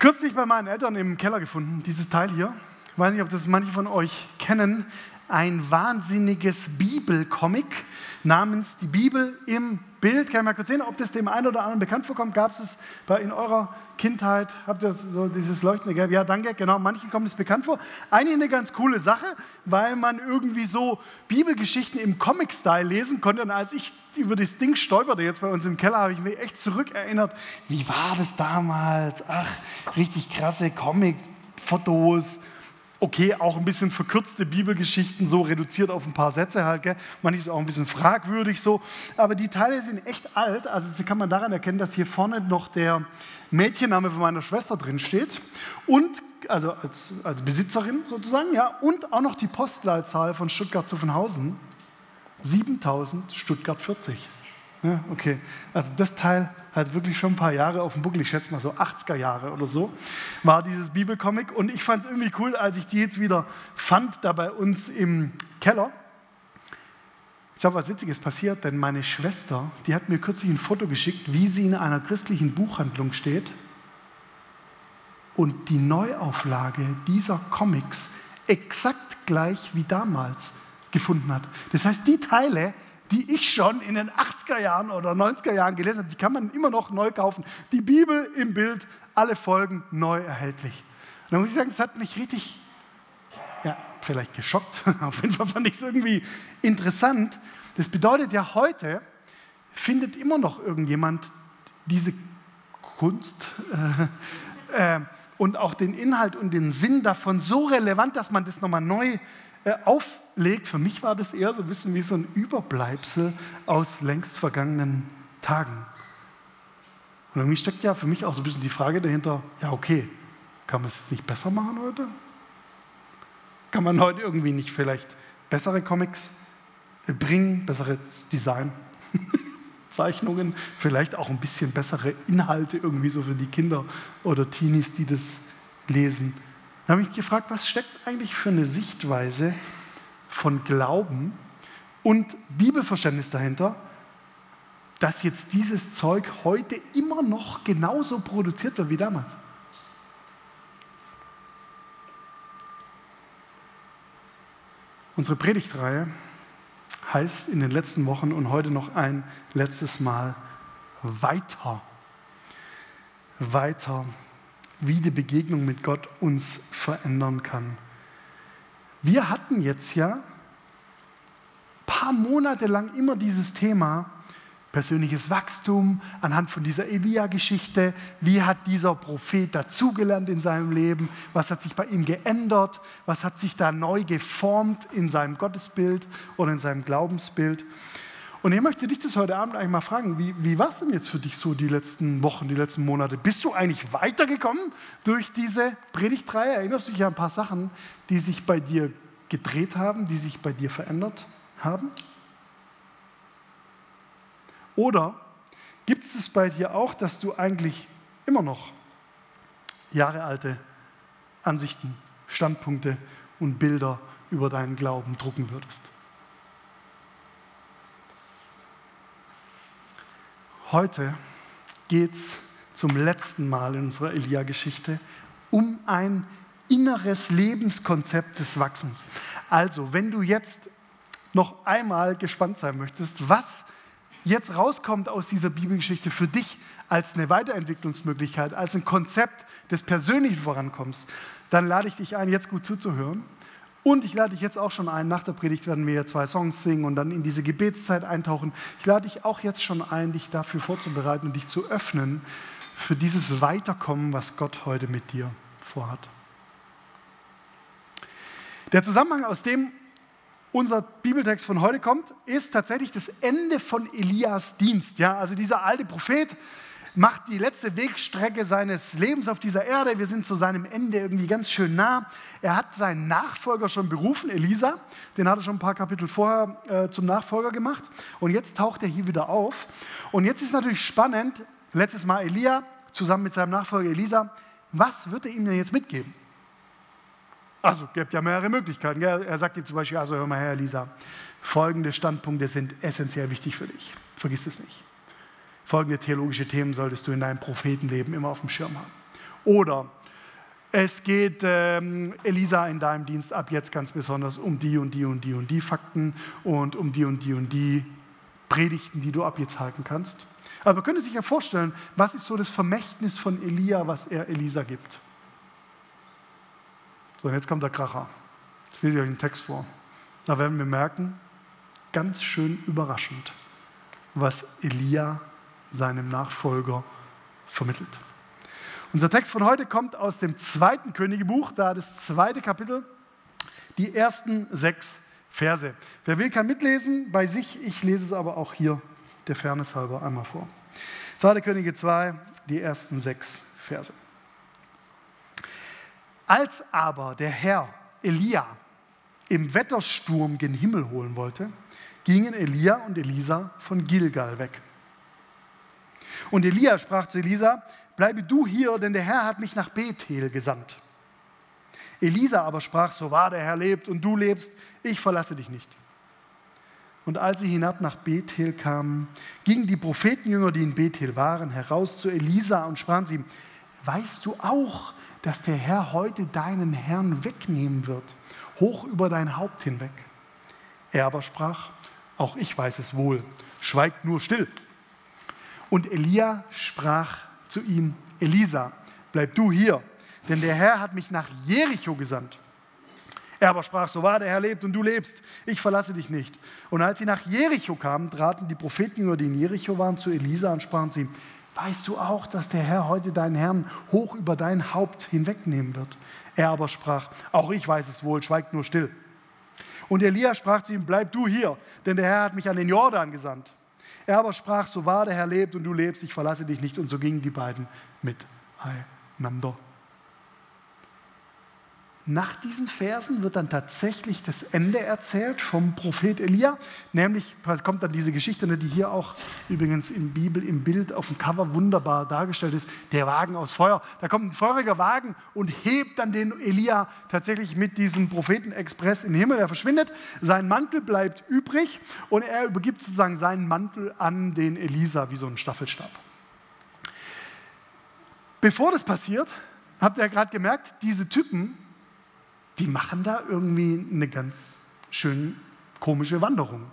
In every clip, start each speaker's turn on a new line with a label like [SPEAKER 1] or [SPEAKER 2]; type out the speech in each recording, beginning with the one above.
[SPEAKER 1] Kürzlich bei meinen Eltern im Keller gefunden, dieses Teil hier. Ich weiß nicht, ob das manche von euch kennen. Ein wahnsinniges Bibelcomic namens Die Bibel im Bild. Kann ich mal kurz sehen, ob das dem einen oder anderen bekannt vorkommt? Gab es es in eurer Kindheit? Habt ihr so dieses leuchtende Gelb? Ja, danke, genau. Manchen kommt es bekannt vor. Eigentlich eine ganz coole Sache, weil man irgendwie so Bibelgeschichten im Comic-Style lesen konnte. Und als ich über das Ding stolperte, jetzt bei uns im Keller, habe ich mich echt zurückerinnert. Wie war das damals? Ach, richtig krasse Comic-Fotos okay, auch ein bisschen verkürzte Bibelgeschichten, so reduziert auf ein paar Sätze halt, gell? manches auch ein bisschen fragwürdig so, aber die Teile sind echt alt, also das kann man daran erkennen, dass hier vorne noch der Mädchenname von meiner Schwester drin steht. Und also als, als Besitzerin sozusagen, ja, und auch noch die Postleitzahl von Stuttgart-Zuffenhausen, 7000 Stuttgart 40. Ja, okay, also das Teil hat wirklich schon ein paar Jahre auf dem Buckel, ich schätze mal so 80er Jahre oder so, war dieses Bibelcomic. Und ich fand es irgendwie cool, als ich die jetzt wieder fand, da bei uns im Keller. Jetzt habe was Witziges passiert, denn meine Schwester, die hat mir kürzlich ein Foto geschickt, wie sie in einer christlichen Buchhandlung steht und die Neuauflage dieser Comics exakt gleich wie damals gefunden hat. Das heißt, die Teile, die ich schon in den 80er Jahren oder 90er Jahren gelesen habe, die kann man immer noch neu kaufen. Die Bibel im Bild, alle Folgen neu erhältlich. Und da muss ich sagen, das hat mich richtig, ja, vielleicht geschockt. Auf jeden Fall fand ich es irgendwie interessant. Das bedeutet ja, heute findet immer noch irgendjemand diese Kunst äh, äh, und auch den Inhalt und den Sinn davon so relevant, dass man das nochmal neu äh, auflegt. Für mich war das eher so ein bisschen wie so ein Überbleibsel aus längst vergangenen Tagen. Und irgendwie steckt ja für mich auch so ein bisschen die Frage dahinter, ja okay, kann man es jetzt nicht besser machen heute? Kann man heute irgendwie nicht vielleicht bessere Comics bringen, besseres Design, Zeichnungen, vielleicht auch ein bisschen bessere Inhalte irgendwie so für die Kinder oder Teenies, die das lesen? Da habe ich gefragt, was steckt eigentlich für eine Sichtweise von Glauben und Bibelverständnis dahinter, dass jetzt dieses Zeug heute immer noch genauso produziert wird wie damals. Unsere Predigtreihe heißt in den letzten Wochen und heute noch ein letztes Mal weiter. Weiter wie die Begegnung mit Gott uns verändern kann. Wir hatten jetzt ja ein paar Monate lang immer dieses Thema persönliches Wachstum anhand von dieser Elia-Geschichte. Wie hat dieser Prophet dazugelernt in seinem Leben? Was hat sich bei ihm geändert? Was hat sich da neu geformt in seinem Gottesbild oder in seinem Glaubensbild? Und ich möchte dich das heute Abend eigentlich mal fragen, wie, wie war es denn jetzt für dich so die letzten Wochen, die letzten Monate? Bist du eigentlich weitergekommen durch diese Predigtreihe? Erinnerst du dich an ein paar Sachen, die sich bei dir gedreht haben, die sich bei dir verändert haben? Oder gibt es es bei dir auch, dass du eigentlich immer noch jahrealte Ansichten, Standpunkte und Bilder über deinen Glauben drucken würdest? Heute geht es zum letzten Mal in unserer Elia-Geschichte um ein inneres Lebenskonzept des Wachsens. Also, wenn du jetzt noch einmal gespannt sein möchtest, was jetzt rauskommt aus dieser Bibelgeschichte für dich als eine Weiterentwicklungsmöglichkeit, als ein Konzept des persönlichen Vorankommens, dann lade ich dich ein, jetzt gut zuzuhören und ich lade dich jetzt auch schon ein, nach der Predigt werden wir zwei Songs singen und dann in diese Gebetszeit eintauchen. Ich lade dich auch jetzt schon ein, dich dafür vorzubereiten und dich zu öffnen für dieses Weiterkommen, was Gott heute mit dir vorhat. Der Zusammenhang, aus dem unser Bibeltext von heute kommt, ist tatsächlich das Ende von Elias Dienst. Ja, also dieser alte Prophet, macht die letzte Wegstrecke seines Lebens auf dieser Erde. Wir sind zu seinem Ende irgendwie ganz schön nah. Er hat seinen Nachfolger schon berufen, Elisa. Den hat er schon ein paar Kapitel vorher äh, zum Nachfolger gemacht. Und jetzt taucht er hier wieder auf. Und jetzt ist natürlich spannend, letztes Mal Elia zusammen mit seinem Nachfolger Elisa, was wird er ihm denn jetzt mitgeben? Also, es gibt ja mehrere Möglichkeiten. Er sagt ihm zum Beispiel, also hör mal her, Elisa, folgende Standpunkte sind essentiell wichtig für dich. Vergiss es nicht. Folgende theologische Themen solltest du in deinem Prophetenleben immer auf dem Schirm haben. Oder es geht, ähm, Elisa, in deinem Dienst ab jetzt ganz besonders um die und die und die und die Fakten und um die und die und die Predigten, die du ab jetzt halten kannst. Aber man könnte sich ja vorstellen, was ist so das Vermächtnis von Elia, was er Elisa gibt. So, und jetzt kommt der Kracher. Jetzt lese ich euch einen Text vor. Da werden wir merken, ganz schön überraschend, was Elia seinem Nachfolger vermittelt. Unser Text von heute kommt aus dem zweiten Königebuch, da das zweite Kapitel, die ersten sechs Verse. Wer will, kann mitlesen bei sich. Ich lese es aber auch hier der Fairness halber einmal vor. 2. Könige 2, die ersten sechs Verse. Als aber der Herr Elia im Wettersturm gen Himmel holen wollte, gingen Elia und Elisa von Gilgal weg. Und Elia sprach zu Elisa, bleibe du hier, denn der Herr hat mich nach Bethel gesandt. Elisa aber sprach, so wahr der Herr lebt und du lebst, ich verlasse dich nicht. Und als sie hinab nach Bethel kamen, gingen die Prophetenjünger, die in Bethel waren, heraus zu Elisa und sprachen sie, weißt du auch, dass der Herr heute deinen Herrn wegnehmen wird, hoch über dein Haupt hinweg? Er aber sprach, auch ich weiß es wohl, schweigt nur still. Und Elia sprach zu ihm, Elisa, bleib du hier, denn der Herr hat mich nach Jericho gesandt. Er aber sprach, so wahr der Herr lebt und du lebst, ich verlasse dich nicht. Und als sie nach Jericho kamen, traten die Propheten, die in Jericho waren, zu Elisa und sprachen zu ihm, weißt du auch, dass der Herr heute deinen Herrn hoch über dein Haupt hinwegnehmen wird? Er aber sprach, auch ich weiß es wohl, schweigt nur still. Und Elia sprach zu ihm, bleib du hier, denn der Herr hat mich an den Jordan gesandt. Er aber sprach, so wahr der Herr lebt und du lebst, ich verlasse dich nicht. Und so gingen die beiden miteinander. Nach diesen Versen wird dann tatsächlich das Ende erzählt vom Prophet Elia. Nämlich kommt dann diese Geschichte, ne, die hier auch übrigens in Bibel im Bild auf dem Cover wunderbar dargestellt ist, der Wagen aus Feuer. Da kommt ein feuriger Wagen und hebt dann den Elia tatsächlich mit diesem Prophetenexpress in den Himmel. Er verschwindet, sein Mantel bleibt übrig und er übergibt sozusagen seinen Mantel an den Elisa wie so einen Staffelstab. Bevor das passiert, habt ihr gerade gemerkt, diese Typen, die machen da irgendwie eine ganz schön komische Wanderung.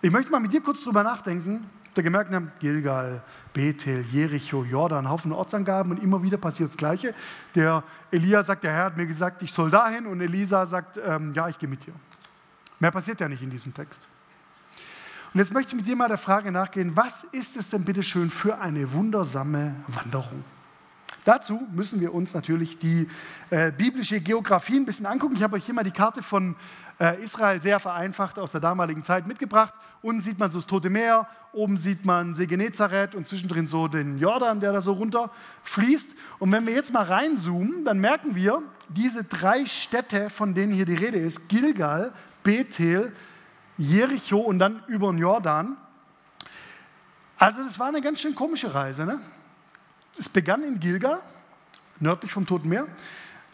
[SPEAKER 1] Ich möchte mal mit dir kurz drüber nachdenken. Da gemerkt haben, Gilgal, Bethel, Jericho, Jordan, Haufen Ortsangaben und immer wieder passiert das Gleiche. Der Elia sagt, der Herr hat mir gesagt, ich soll dahin und Elisa sagt, ähm, ja, ich gehe mit dir. Mehr passiert ja nicht in diesem Text. Und jetzt möchte ich mit dir mal der Frage nachgehen, was ist es denn bitte schön für eine wundersame Wanderung? Dazu müssen wir uns natürlich die äh, biblische Geografie ein bisschen angucken. Ich habe euch hier mal die Karte von äh, Israel sehr vereinfacht aus der damaligen Zeit mitgebracht. Unten sieht man so das Tote Meer, oben sieht man See Genezareth und zwischendrin so den Jordan, der da so runter fließt. Und wenn wir jetzt mal reinzoomen, dann merken wir, diese drei Städte, von denen hier die Rede ist, Gilgal, Bethel, Jericho und dann über den Jordan. Also das war eine ganz schön komische Reise. Ne? Es begann in Gilgal, nördlich vom Toten Meer.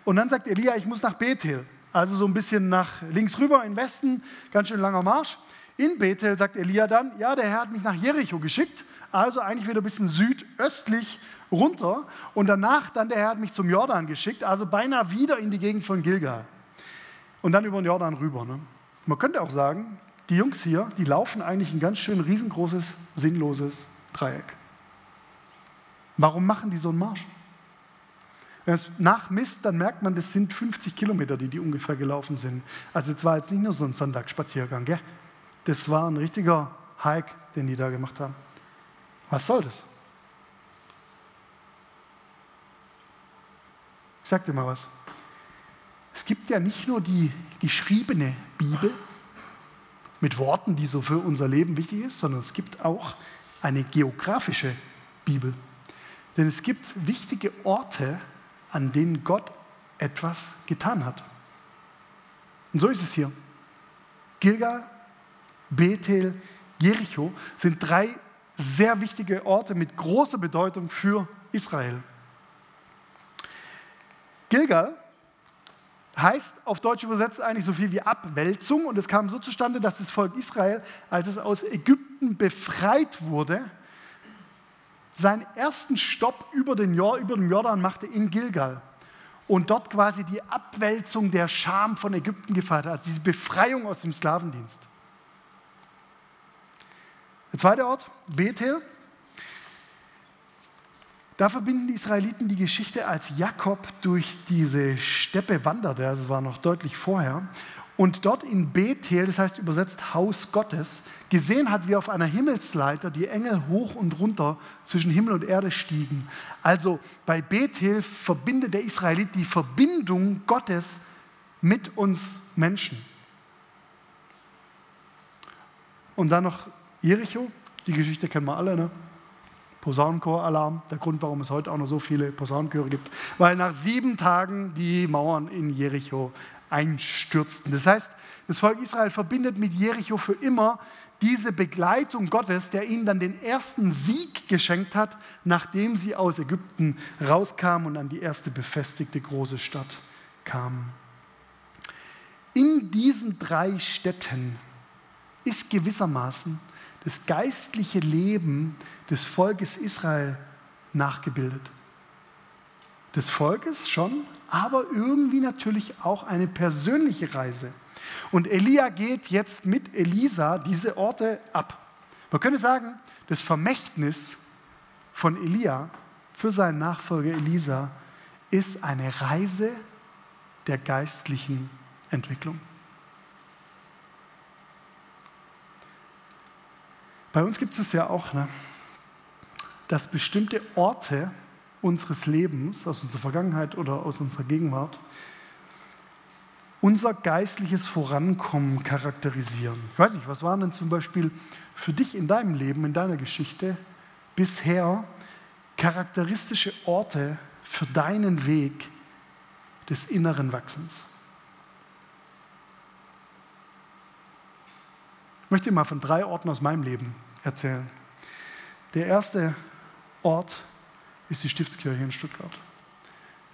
[SPEAKER 1] Und dann sagt Elia, ich muss nach Bethel. Also so ein bisschen nach links rüber, im Westen, ganz schön langer Marsch. In Bethel sagt Elia dann, ja, der Herr hat mich nach Jericho geschickt, also eigentlich wieder ein bisschen südöstlich runter. Und danach dann, der Herr hat mich zum Jordan geschickt, also beinahe wieder in die Gegend von Gilgal. Und dann über den Jordan rüber. Ne? Man könnte auch sagen, die Jungs hier, die laufen eigentlich ein ganz schön riesengroßes, sinnloses Dreieck. Warum machen die so einen Marsch? Wenn es nachmisst, dann merkt man, das sind 50 Kilometer, die die ungefähr gelaufen sind. Also es war jetzt nicht nur so ein Sonntagsspaziergang, gell? das war ein richtiger Hike, den die da gemacht haben. Was soll das? Ich sag dir mal was. Es gibt ja nicht nur die geschriebene Bibel mit Worten, die so für unser Leben wichtig ist, sondern es gibt auch eine geografische Bibel. Denn es gibt wichtige Orte, an denen Gott etwas getan hat. Und so ist es hier. Gilgal, Bethel, Jericho sind drei sehr wichtige Orte mit großer Bedeutung für Israel. Gilgal heißt auf Deutsch übersetzt eigentlich so viel wie Abwälzung und es kam so zustande, dass das Volk Israel, als es aus Ägypten befreit wurde, seinen ersten Stopp über den, über den Jordan machte in Gilgal und dort quasi die Abwälzung der Scham von Ägypten gefeiert hat, also diese Befreiung aus dem Sklavendienst. Der zweite Ort, Bethel. Da verbinden die Israeliten die Geschichte, als Jakob durch diese Steppe wanderte, also es war noch deutlich vorher, und dort in Bethel, das heißt übersetzt Haus Gottes, gesehen hat, wie auf einer Himmelsleiter die Engel hoch und runter zwischen Himmel und Erde stiegen. Also bei Bethel verbindet der Israelit die Verbindung Gottes mit uns Menschen. Und dann noch Jericho, die Geschichte kennen wir alle, ne? Posaunenchor-Alarm, der Grund, warum es heute auch noch so viele Posaunenchöre gibt, weil nach sieben Tagen die Mauern in Jericho einstürzten. Das heißt, das Volk Israel verbindet mit Jericho für immer diese Begleitung Gottes, der ihnen dann den ersten Sieg geschenkt hat, nachdem sie aus Ägypten rauskamen und an die erste befestigte große Stadt kamen. In diesen drei Städten ist gewissermaßen das geistliche Leben des Volkes Israel nachgebildet. Des Volkes schon, aber irgendwie natürlich auch eine persönliche Reise. Und Elia geht jetzt mit Elisa diese Orte ab. Man könnte sagen, das Vermächtnis von Elia für seinen Nachfolger Elisa ist eine Reise der geistlichen Entwicklung. Bei uns gibt es ja auch, ne, dass bestimmte Orte unseres Lebens, aus unserer Vergangenheit oder aus unserer Gegenwart, unser geistliches Vorankommen charakterisieren. Ich weiß nicht, was waren denn zum Beispiel für dich in deinem Leben, in deiner Geschichte bisher charakteristische Orte für deinen Weg des inneren Wachsens? Ich möchte mal von drei Orten aus meinem Leben erzählen. Der erste Ort ist die Stiftskirche in Stuttgart.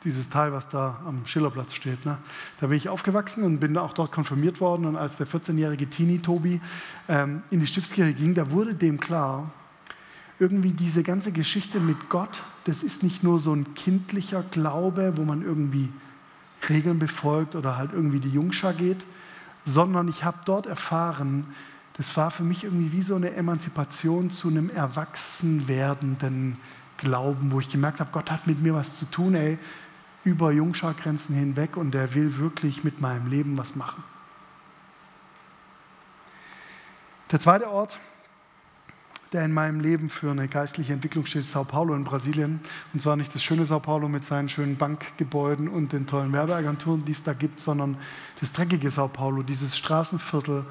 [SPEAKER 1] Dieses Teil, was da am Schillerplatz steht. Ne? Da bin ich aufgewachsen und bin auch dort konfirmiert worden. Und als der 14-jährige Teenie Tobi ähm, in die Stiftskirche ging, da wurde dem klar, irgendwie diese ganze Geschichte mit Gott, das ist nicht nur so ein kindlicher Glaube, wo man irgendwie Regeln befolgt oder halt irgendwie die Jungschar geht, sondern ich habe dort erfahren, das war für mich irgendwie wie so eine Emanzipation zu einem erwachsen werdenden Glauben, wo ich gemerkt habe, Gott hat mit mir was zu tun, ey, über Jungschargrenzen hinweg und er will wirklich mit meinem Leben was machen. Der zweite Ort, der in meinem Leben für eine geistliche Entwicklung steht, ist Sao Paulo in Brasilien. Und zwar nicht das schöne Sao Paulo mit seinen schönen Bankgebäuden und den tollen Werbeagenturen, die es da gibt, sondern das dreckige Sao Paulo, dieses Straßenviertel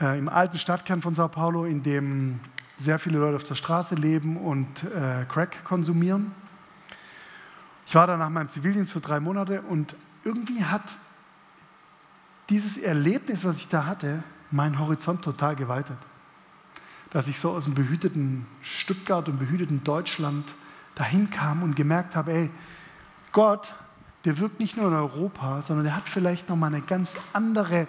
[SPEAKER 1] äh, im alten Stadtkern von Sao Paulo, in dem sehr viele Leute auf der Straße leben und äh, Crack konsumieren. Ich war da nach meinem Zivildienst für drei Monate und irgendwie hat dieses Erlebnis, was ich da hatte, meinen Horizont total geweitet. Dass ich so aus dem behüteten Stuttgart und behüteten Deutschland dahin kam und gemerkt habe, ey, Gott, der wirkt nicht nur in Europa, sondern der hat vielleicht noch mal eine ganz andere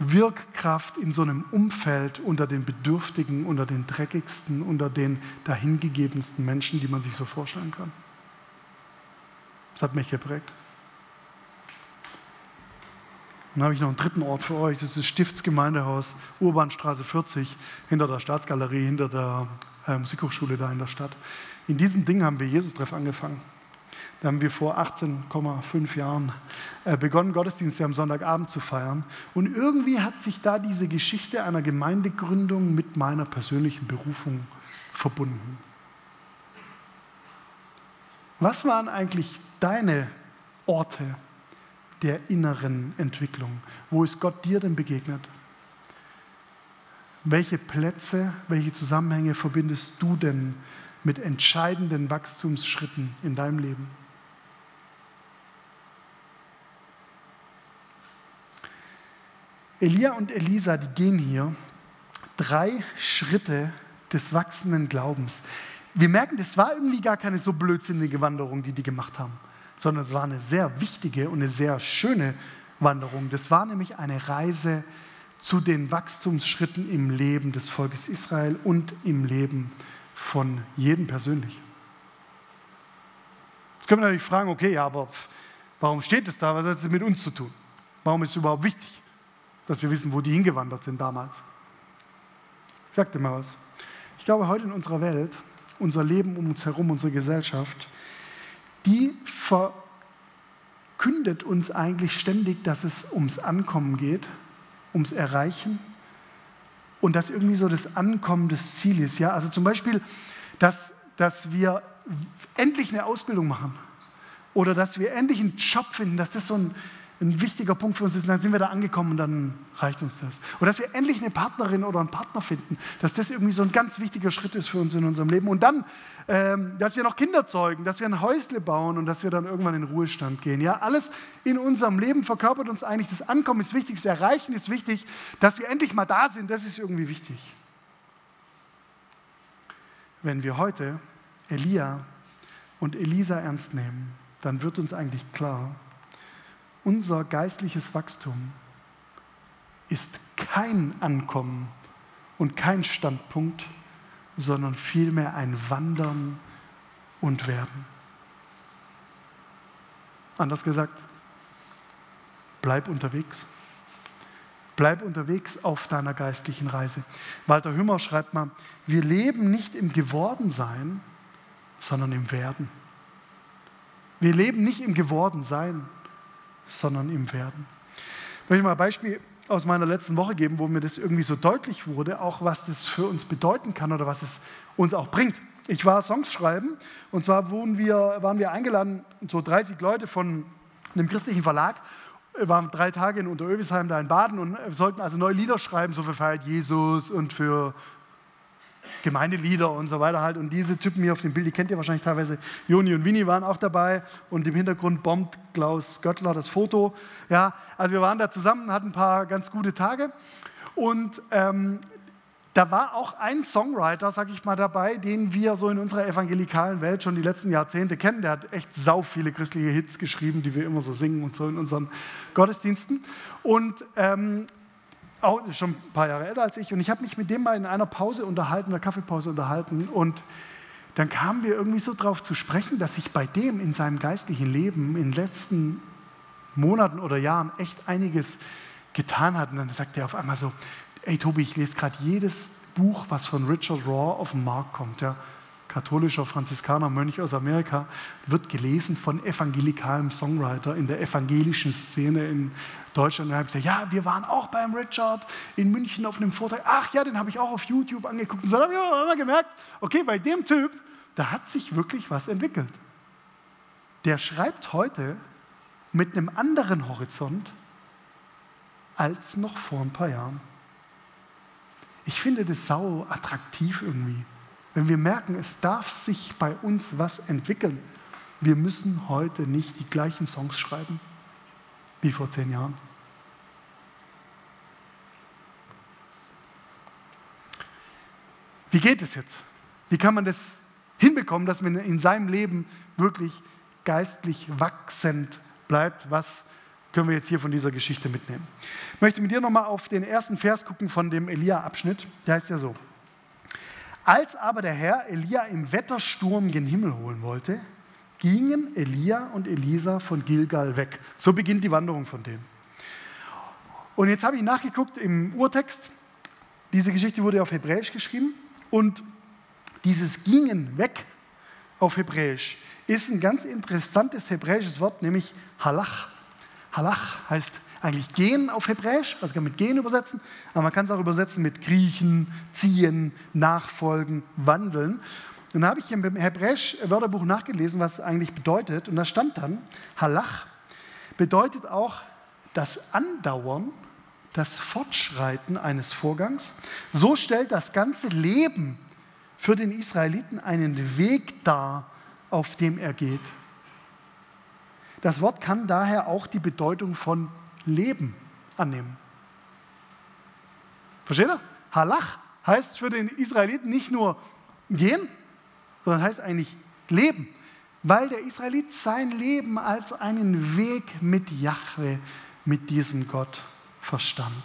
[SPEAKER 1] Wirkkraft in so einem Umfeld unter den Bedürftigen, unter den Dreckigsten, unter den dahingegebensten Menschen, die man sich so vorstellen kann. Das hat mich geprägt. Dann habe ich noch einen dritten Ort für euch, das ist das Stiftsgemeindehaus, Urbanstraße 40, hinter der Staatsgalerie, hinter der äh, Musikhochschule da in der Stadt. In diesem Ding haben wir Jesus-Treff angefangen. Da haben wir vor 18,5 Jahren äh, begonnen, Gottesdienste am Sonntagabend zu feiern. Und irgendwie hat sich da diese Geschichte einer Gemeindegründung mit meiner persönlichen Berufung verbunden. Was waren eigentlich deine Orte der inneren Entwicklung? Wo ist Gott dir denn begegnet? Welche Plätze, welche Zusammenhänge verbindest du denn mit entscheidenden Wachstumsschritten in deinem Leben? Elia und Elisa, die gehen hier drei Schritte des wachsenden Glaubens. Wir merken, das war irgendwie gar keine so blödsinnige Wanderung, die die gemacht haben, sondern es war eine sehr wichtige und eine sehr schöne Wanderung. Das war nämlich eine Reise zu den Wachstumsschritten im Leben des Volkes Israel und im Leben von jedem persönlich. Jetzt können wir natürlich fragen, okay, ja, aber warum steht es da? Was hat es mit uns zu tun? Warum ist es überhaupt wichtig, dass wir wissen, wo die hingewandert sind damals? Ich sag dir mal was. Ich glaube, heute in unserer Welt, unser Leben um uns herum, unsere Gesellschaft, die verkündet uns eigentlich ständig, dass es ums Ankommen geht, ums Erreichen und dass irgendwie so das Ankommen das Ziel ist. Ja? Also zum Beispiel, dass, dass wir endlich eine Ausbildung machen oder dass wir endlich einen Job finden, dass das so ein, ein wichtiger Punkt für uns ist. Dann sind wir da angekommen und dann reicht uns das. Oder dass wir endlich eine Partnerin oder einen Partner finden, dass das irgendwie so ein ganz wichtiger Schritt ist für uns in unserem Leben. Und dann, ähm, dass wir noch Kinder zeugen, dass wir ein Häusle bauen und dass wir dann irgendwann in Ruhestand gehen. Ja, alles in unserem Leben verkörpert uns eigentlich, das Ankommen ist wichtig, das Erreichen ist wichtig, dass wir endlich mal da sind, das ist irgendwie wichtig. Wenn wir heute Elia und Elisa ernst nehmen, dann wird uns eigentlich klar, unser geistliches Wachstum ist kein Ankommen und kein Standpunkt, sondern vielmehr ein Wandern und Werden. Anders gesagt, bleib unterwegs. Bleib unterwegs auf deiner geistlichen Reise. Walter Hümmer schreibt mal, wir leben nicht im Gewordensein, sondern im Werden. Wir leben nicht im Gewordensein, sondern im Werden. Ich möchte mal ein Beispiel aus meiner letzten Woche geben, wo mir das irgendwie so deutlich wurde, auch was das für uns bedeuten kann oder was es uns auch bringt. Ich war Songs schreiben und zwar wir, waren wir eingeladen, so 30 Leute von einem christlichen Verlag, wir waren drei Tage in Unterövisheim da in Baden und sollten also neue Lieder schreiben, so für Feiert Jesus und für Gemeindelieder und so weiter halt. Und diese Typen hier auf dem Bild, die kennt ihr wahrscheinlich teilweise. Joni und Winnie waren auch dabei und im Hintergrund bombt Klaus Göttler das Foto. Ja, also wir waren da zusammen, hatten ein paar ganz gute Tage. Und ähm, da war auch ein Songwriter, sag ich mal, dabei, den wir so in unserer evangelikalen Welt schon die letzten Jahrzehnte kennen. Der hat echt sau viele christliche Hits geschrieben, die wir immer so singen und so in unseren Gottesdiensten. Und ähm, auch schon ein paar Jahre älter als ich, und ich habe mich mit dem mal in einer Pause unterhalten, einer Kaffeepause unterhalten, und dann kamen wir irgendwie so drauf zu sprechen, dass sich bei dem in seinem geistlichen Leben in den letzten Monaten oder Jahren echt einiges getan hat. Und dann sagt er auf einmal so, ey Tobi, ich lese gerade jedes Buch, was von Richard Raw auf den Markt kommt. Ja katholischer Franziskaner, Mönch aus Amerika, wird gelesen von evangelikalem Songwriter in der evangelischen Szene in Deutschland. Und habe gesagt, ja, wir waren auch beim Richard in München auf einem Vortrag. Ach ja, den habe ich auch auf YouTube angeguckt. Und so habe ich auch immer gemerkt, okay, bei dem Typ, da hat sich wirklich was entwickelt. Der schreibt heute mit einem anderen Horizont als noch vor ein paar Jahren. Ich finde das sau attraktiv irgendwie. Wenn wir merken, es darf sich bei uns was entwickeln, wir müssen heute nicht die gleichen Songs schreiben wie vor zehn Jahren. Wie geht es jetzt? Wie kann man das hinbekommen, dass man in seinem Leben wirklich geistlich wachsend bleibt? Was können wir jetzt hier von dieser Geschichte mitnehmen? Ich möchte mit dir nochmal auf den ersten Vers gucken von dem Elia-Abschnitt. Der heißt ja so. Als aber der Herr Elia im Wettersturm gen Himmel holen wollte, gingen Elia und Elisa von Gilgal weg. So beginnt die Wanderung von denen. Und jetzt habe ich nachgeguckt im Urtext. Diese Geschichte wurde auf Hebräisch geschrieben. Und dieses Gingen weg auf Hebräisch ist ein ganz interessantes hebräisches Wort, nämlich Halach. Halach heißt eigentlich gehen auf Hebräisch, also kann man mit gehen übersetzen, aber man kann es auch übersetzen mit kriechen, ziehen, nachfolgen, wandeln. Und da habe ich im Hebräisch Wörterbuch nachgelesen, was es eigentlich bedeutet. Und da stand dann, Halach bedeutet auch das Andauern, das Fortschreiten eines Vorgangs. So stellt das ganze Leben für den Israeliten einen Weg dar, auf dem er geht. Das Wort kann daher auch die Bedeutung von Leben annehmen. Versteht ihr? Halach heißt für den Israeliten nicht nur gehen, sondern heißt eigentlich leben. Weil der Israelit sein Leben als einen Weg mit Jahwe, mit diesem Gott verstand.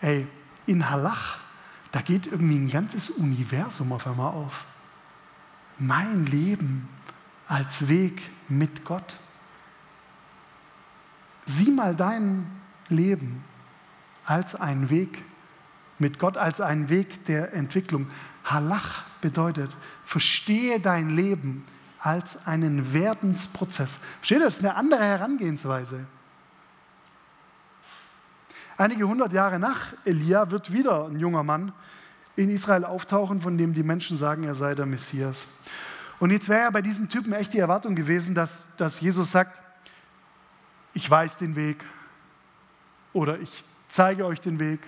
[SPEAKER 1] Ey, in Halach, da geht irgendwie ein ganzes Universum auf einmal auf. mein Leben als Weg mit Gott. Sieh mal dein Leben als einen Weg mit Gott, als einen Weg der Entwicklung. Halach bedeutet, verstehe dein Leben als einen Werdensprozess. Versteht ihr, das ist eine andere Herangehensweise. Einige hundert Jahre nach Elia wird wieder ein junger Mann in Israel auftauchen, von dem die Menschen sagen, er sei der Messias. Und jetzt wäre ja bei diesem Typen echt die Erwartung gewesen, dass, dass Jesus sagt, ich weiß den Weg oder ich zeige euch den Weg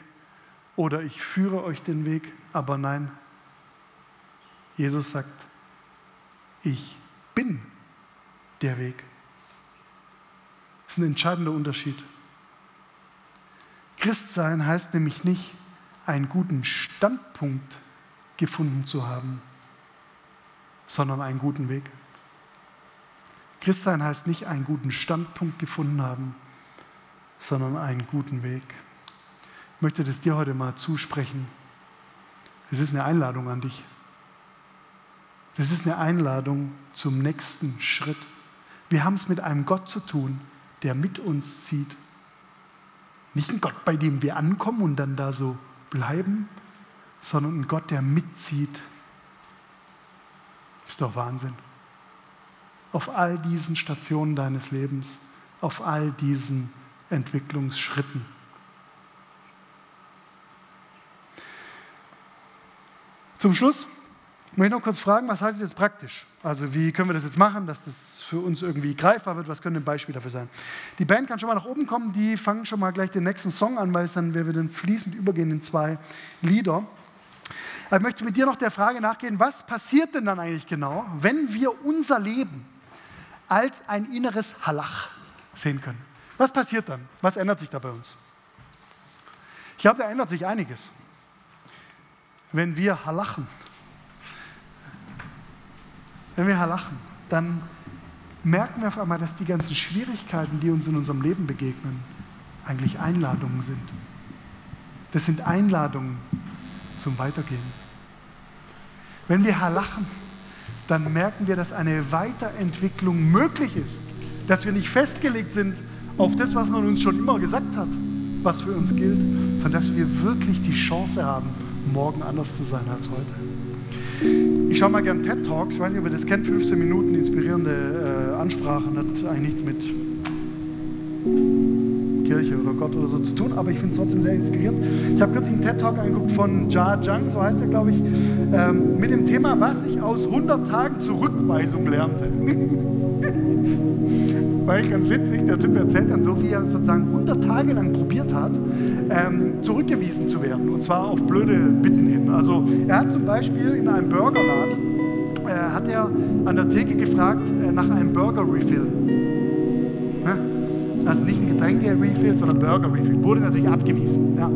[SPEAKER 1] oder ich führe euch den Weg. Aber nein, Jesus sagt, ich bin der Weg. Das ist ein entscheidender Unterschied. Christsein heißt nämlich nicht, einen guten Standpunkt gefunden zu haben, sondern einen guten Weg. Christsein heißt nicht einen guten Standpunkt gefunden haben, sondern einen guten Weg. Ich möchte das dir heute mal zusprechen. Es ist eine Einladung an dich. Das ist eine Einladung zum nächsten Schritt. Wir haben es mit einem Gott zu tun, der mit uns zieht. Nicht ein Gott, bei dem wir ankommen und dann da so bleiben, sondern ein Gott, der mitzieht. Ist doch Wahnsinn. Auf all diesen Stationen deines Lebens, auf all diesen Entwicklungsschritten. Zum Schluss möchte ich noch kurz fragen, was heißt es jetzt praktisch? Also wie können wir das jetzt machen, dass das für uns irgendwie greifbar wird? Was könnte ein Beispiel dafür sein? Die Band kann schon mal nach oben kommen, die fangen schon mal gleich den nächsten Song an, weil es dann, wir dann fließend übergehen in zwei Lieder. ich möchte mit dir noch der Frage nachgehen, was passiert denn dann eigentlich genau, wenn wir unser Leben als ein inneres Halach sehen können? Was passiert dann? Was ändert sich da bei uns? Ich glaube, da ändert sich einiges. Wenn wir halachen, wenn wir halachen, dann merken wir auf einmal, dass die ganzen Schwierigkeiten, die uns in unserem Leben begegnen, eigentlich Einladungen sind. Das sind Einladungen zum Weitergehen. Wenn wir halachen, dann merken wir, dass eine Weiterentwicklung möglich ist, dass wir nicht festgelegt sind auf das, was man uns schon immer gesagt hat, was für uns gilt, sondern dass wir wirklich die Chance haben, morgen anders zu sein als heute. Ich schaue mal gerne TED Talks, ich weiß nicht, ob ihr das kennt, 15 Minuten inspirierende äh, Ansprachen, hat eigentlich nichts mit Kirche oder Gott oder so zu tun, aber ich finde es trotzdem sehr inspirierend. Ich habe kürzlich einen TED Talk angeguckt von Ja Zhang, so heißt er, glaube ich, ähm, mit dem Thema, was ich aus 100 Tagen Zurückweisung lernte. war eigentlich ganz witzig. Der Typ erzählt dann so, wie er sozusagen 100 Tage lang probiert hat, ähm, zurückgewiesen zu werden. Und zwar auf blöde Bitten hin. Also er hat zum Beispiel in einem Burgerladen, äh, hat er an der Theke gefragt äh, nach einem Burger-Refill. Also nicht ein Getränke-Refill, sondern Burger-Refill. Wurde natürlich abgewiesen. Ja.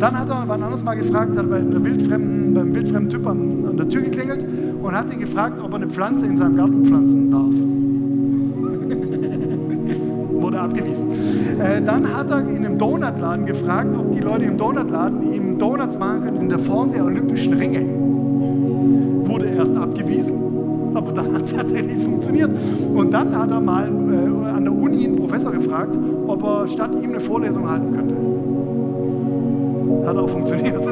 [SPEAKER 1] Dann hat er wann anders mal gefragt, hat bei einem wildfremden, beim wildfremden Typ an, an der Tür geklingelt und hat ihn gefragt, ob er eine Pflanze in seinem Garten pflanzen darf abgewiesen. Äh, dann hat er in einem Donutladen gefragt, ob die Leute im Donutladen ihm Donuts machen können in der Form der Olympischen Ringe. Wurde erst abgewiesen, aber dann hat es tatsächlich funktioniert. Und dann hat er mal äh, an der Uni einen Professor gefragt, ob er statt ihm eine Vorlesung halten könnte. Hat auch funktioniert.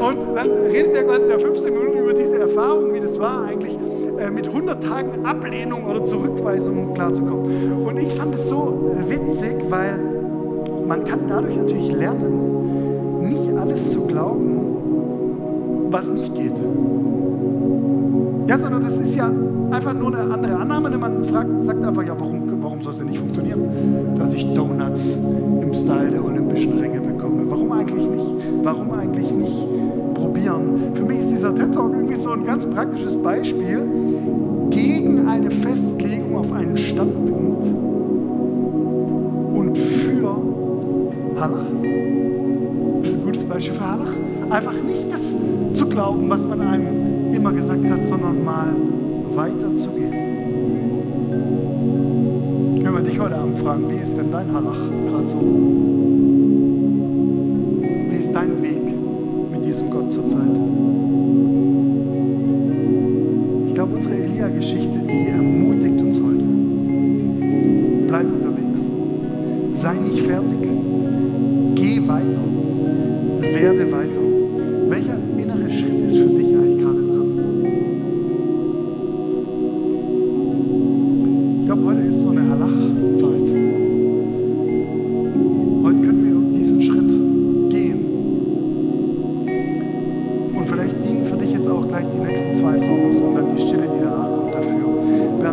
[SPEAKER 1] Und dann redet er quasi nach 15 Minuten über diese Erfahrung, wie das war eigentlich äh, mit 100 Tagen Ablehnung oder Zurückweisung klarzukommen. Und ich fand es so äh, witzig, weil man kann dadurch natürlich lernen, nicht alles zu glauben, was nicht geht. Ja, sondern das ist ja einfach nur eine andere Annahme. Man fragt, sagt einfach, ja, warum, warum soll es denn nicht funktionieren, dass ich Donuts im Style der Olympischen Ränge bekomme? Warum eigentlich nicht? Warum eigentlich nicht probieren? Für mich ist dieser TED Talk irgendwie so ein ganz praktisches Beispiel gegen eine Festlegung auf einen Standpunkt und für Halach. Das ist ein gutes Beispiel für Halach. Einfach nicht das zu glauben, was man einem immer gesagt hat, sondern mal weiterzugehen. Können wir dich heute Abend fragen, wie ist denn dein Halach gerade so? Wie ist dein Weg zurzeit. Ich glaube, unsere Elia-Geschichte, die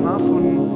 [SPEAKER 1] Von